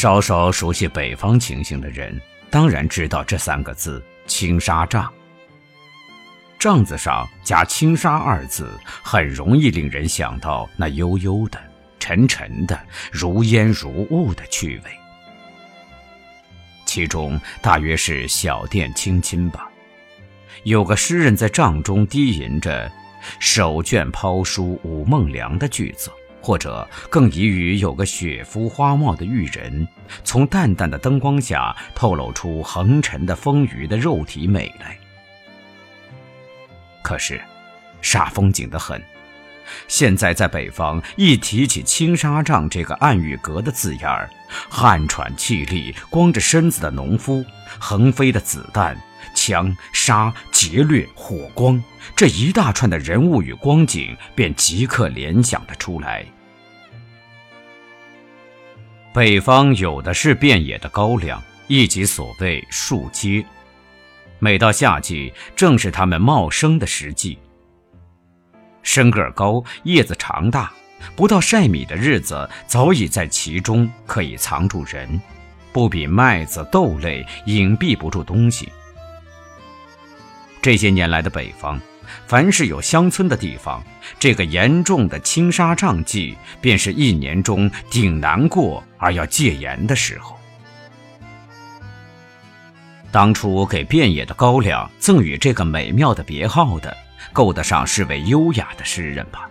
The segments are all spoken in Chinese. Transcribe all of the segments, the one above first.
稍稍熟悉北方情形的人，当然知道这三个字“青纱帐”。帐子上加“青纱”二字，很容易令人想到那悠悠的、沉沉的、如烟如雾的趣味。其中大约是小店青亲吧。有个诗人在帐中低吟着“手卷抛书午梦凉”的句子，或者更宜于有个雪肤花貌的玉人，从淡淡的灯光下透露出横陈的丰腴的肉体美来。可是，煞风景的很。现在在北方，一提起青纱帐这个暗喻格的字眼儿，汗喘气力、光着身子的农夫，横飞的子弹。枪杀劫掠火光，这一大串的人物与光景，便即刻联想得出来。北方有的是遍野的高粱，亦即所谓树秸。每到夏季，正是它们茂生的时季。身个高，叶子长大，不到晒米的日子，早已在其中可以藏住人，不比麦子豆类隐蔽不住东西。这些年来的北方，凡是有乡村的地方，这个严重的青纱帐季，便是一年中顶难过而要戒严的时候。当初给遍野的高粱赠予这个美妙的别号的，够得上是位优雅的诗人吧？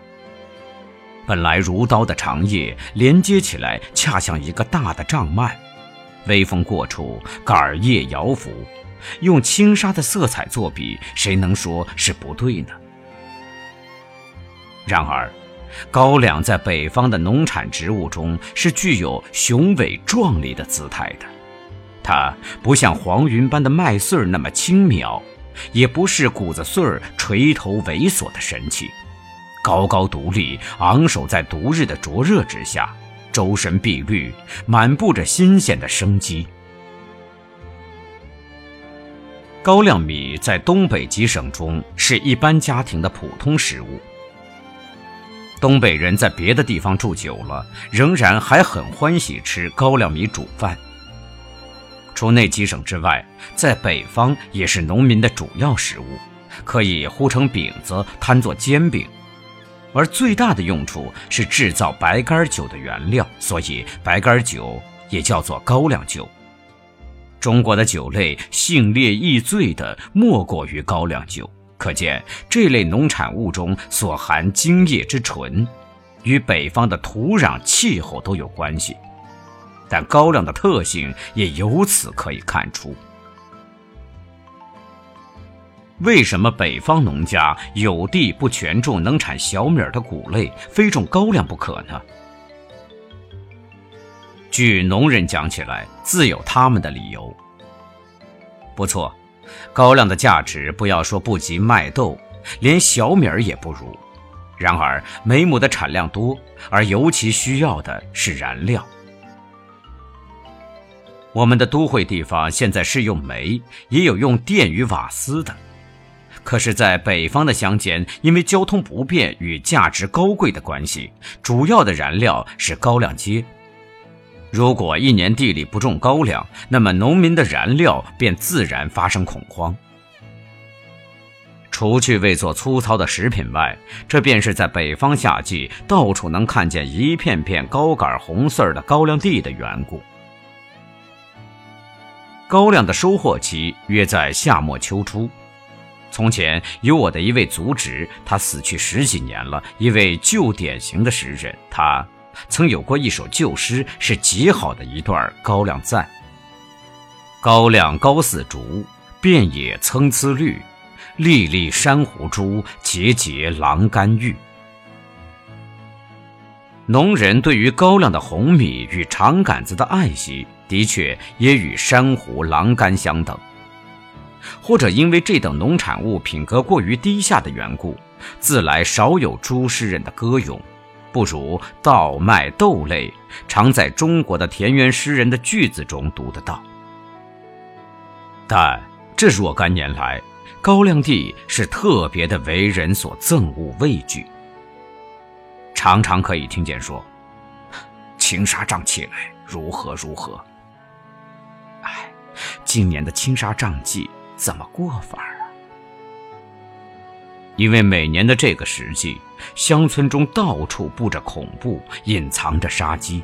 本来如刀的长叶连接起来，恰像一个大的帐幔，微风过处，杆叶摇拂。用轻纱的色彩作比，谁能说是不对呢？然而，高粱在北方的农产植物中是具有雄伟壮丽的姿态的。它不像黄云般的麦穗儿那么轻渺，也不是谷子穗儿垂头猥琐的神气，高高独立，昂首在毒日的灼热之下，周身碧绿，满布着新鲜的生机。高粱米在东北几省中是一般家庭的普通食物。东北人在别的地方住久了，仍然还很欢喜吃高粱米煮饭。除那几省之外，在北方也是农民的主要食物，可以糊成饼子，摊做煎饼。而最大的用处是制造白干酒的原料，所以白干酒也叫做高粱酒。中国的酒类性烈易醉的莫过于高粱酒，可见这类农产物中所含精液之纯，与北方的土壤气候都有关系。但高粱的特性也由此可以看出。为什么北方农家有地不全种能产小米的谷类，非种高粱不可呢？据农人讲起来，自有他们的理由。不错，高粱的价值不要说不及麦豆，连小米儿也不如。然而每亩的产量多，而尤其需要的是燃料。我们的都会地方现在是用煤，也有用电与瓦斯的。可是，在北方的乡间，因为交通不便与价值高贵的关系，主要的燃料是高粱秸。如果一年地里不种高粱，那么农民的燃料便自然发生恐慌。除去为做粗糙的食品外，这便是在北方夏季到处能看见一片片高杆红穗儿的高粱地的缘故。高粱的收获期约在夏末秋初。从前有我的一位族侄，他死去十几年了，一位旧典型的诗人，他。曾有过一首旧诗，是极好的一段高粱赞。高粱高似竹，遍野参差绿，粒粒珊瑚珠，节节狼肝玉。农人对于高粱的红米与长杆子的爱惜，的确也与珊瑚、狼肝相等。或者因为这等农产物品格过于低下的缘故，自来少有诸诗人的歌咏。不如稻麦豆类，常在中国的田园诗人的句子中读得到。但这若干年来，高粱地是特别的为人所憎恶畏惧。常常可以听见说：“青纱帐起来，如何如何。哎，今年的青纱帐季怎么过法啊？因为每年的这个时季，乡村中到处布着恐怖，隐藏着杀机。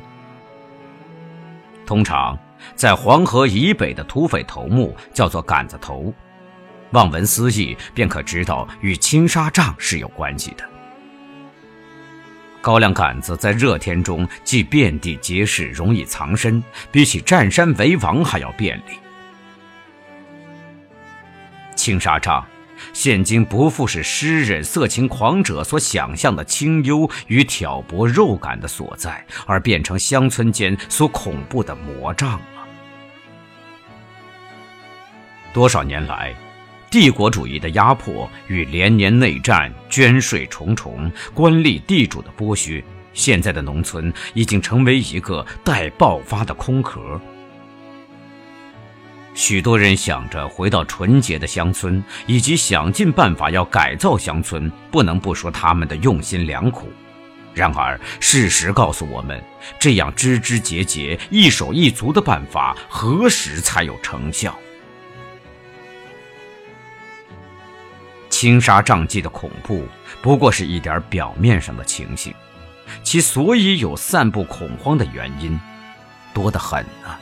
通常，在黄河以北的土匪头目叫做杆子头，望闻思义便可知道与青纱帐是有关系的。高粱杆子在热天中既遍地皆是，容易藏身，比起占山为王还要便利。青纱帐。现今不复是诗人、色情狂者所想象的清幽与挑拨肉感的所在，而变成乡村间所恐怖的魔障了。多少年来，帝国主义的压迫与连年内战、捐税重重、官吏地主的剥削，现在的农村已经成为一个待爆发的空壳。许多人想着回到纯洁的乡村，以及想尽办法要改造乡村，不能不说他们的用心良苦。然而，事实告诉我们，这样枝枝节节、一手一足的办法，何时才有成效？青纱帐记的恐怖，不过是一点表面上的情形，其所以有散布恐慌的原因，多得很啊。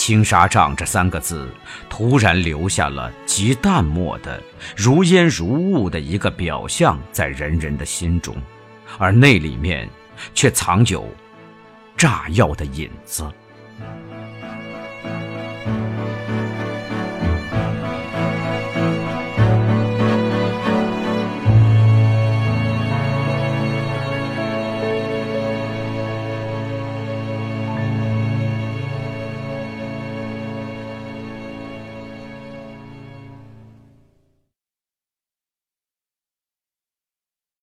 青纱帐这三个字，突然留下了极淡漠的、如烟如雾的一个表象在人人的心中，而那里面却藏有炸药的影子。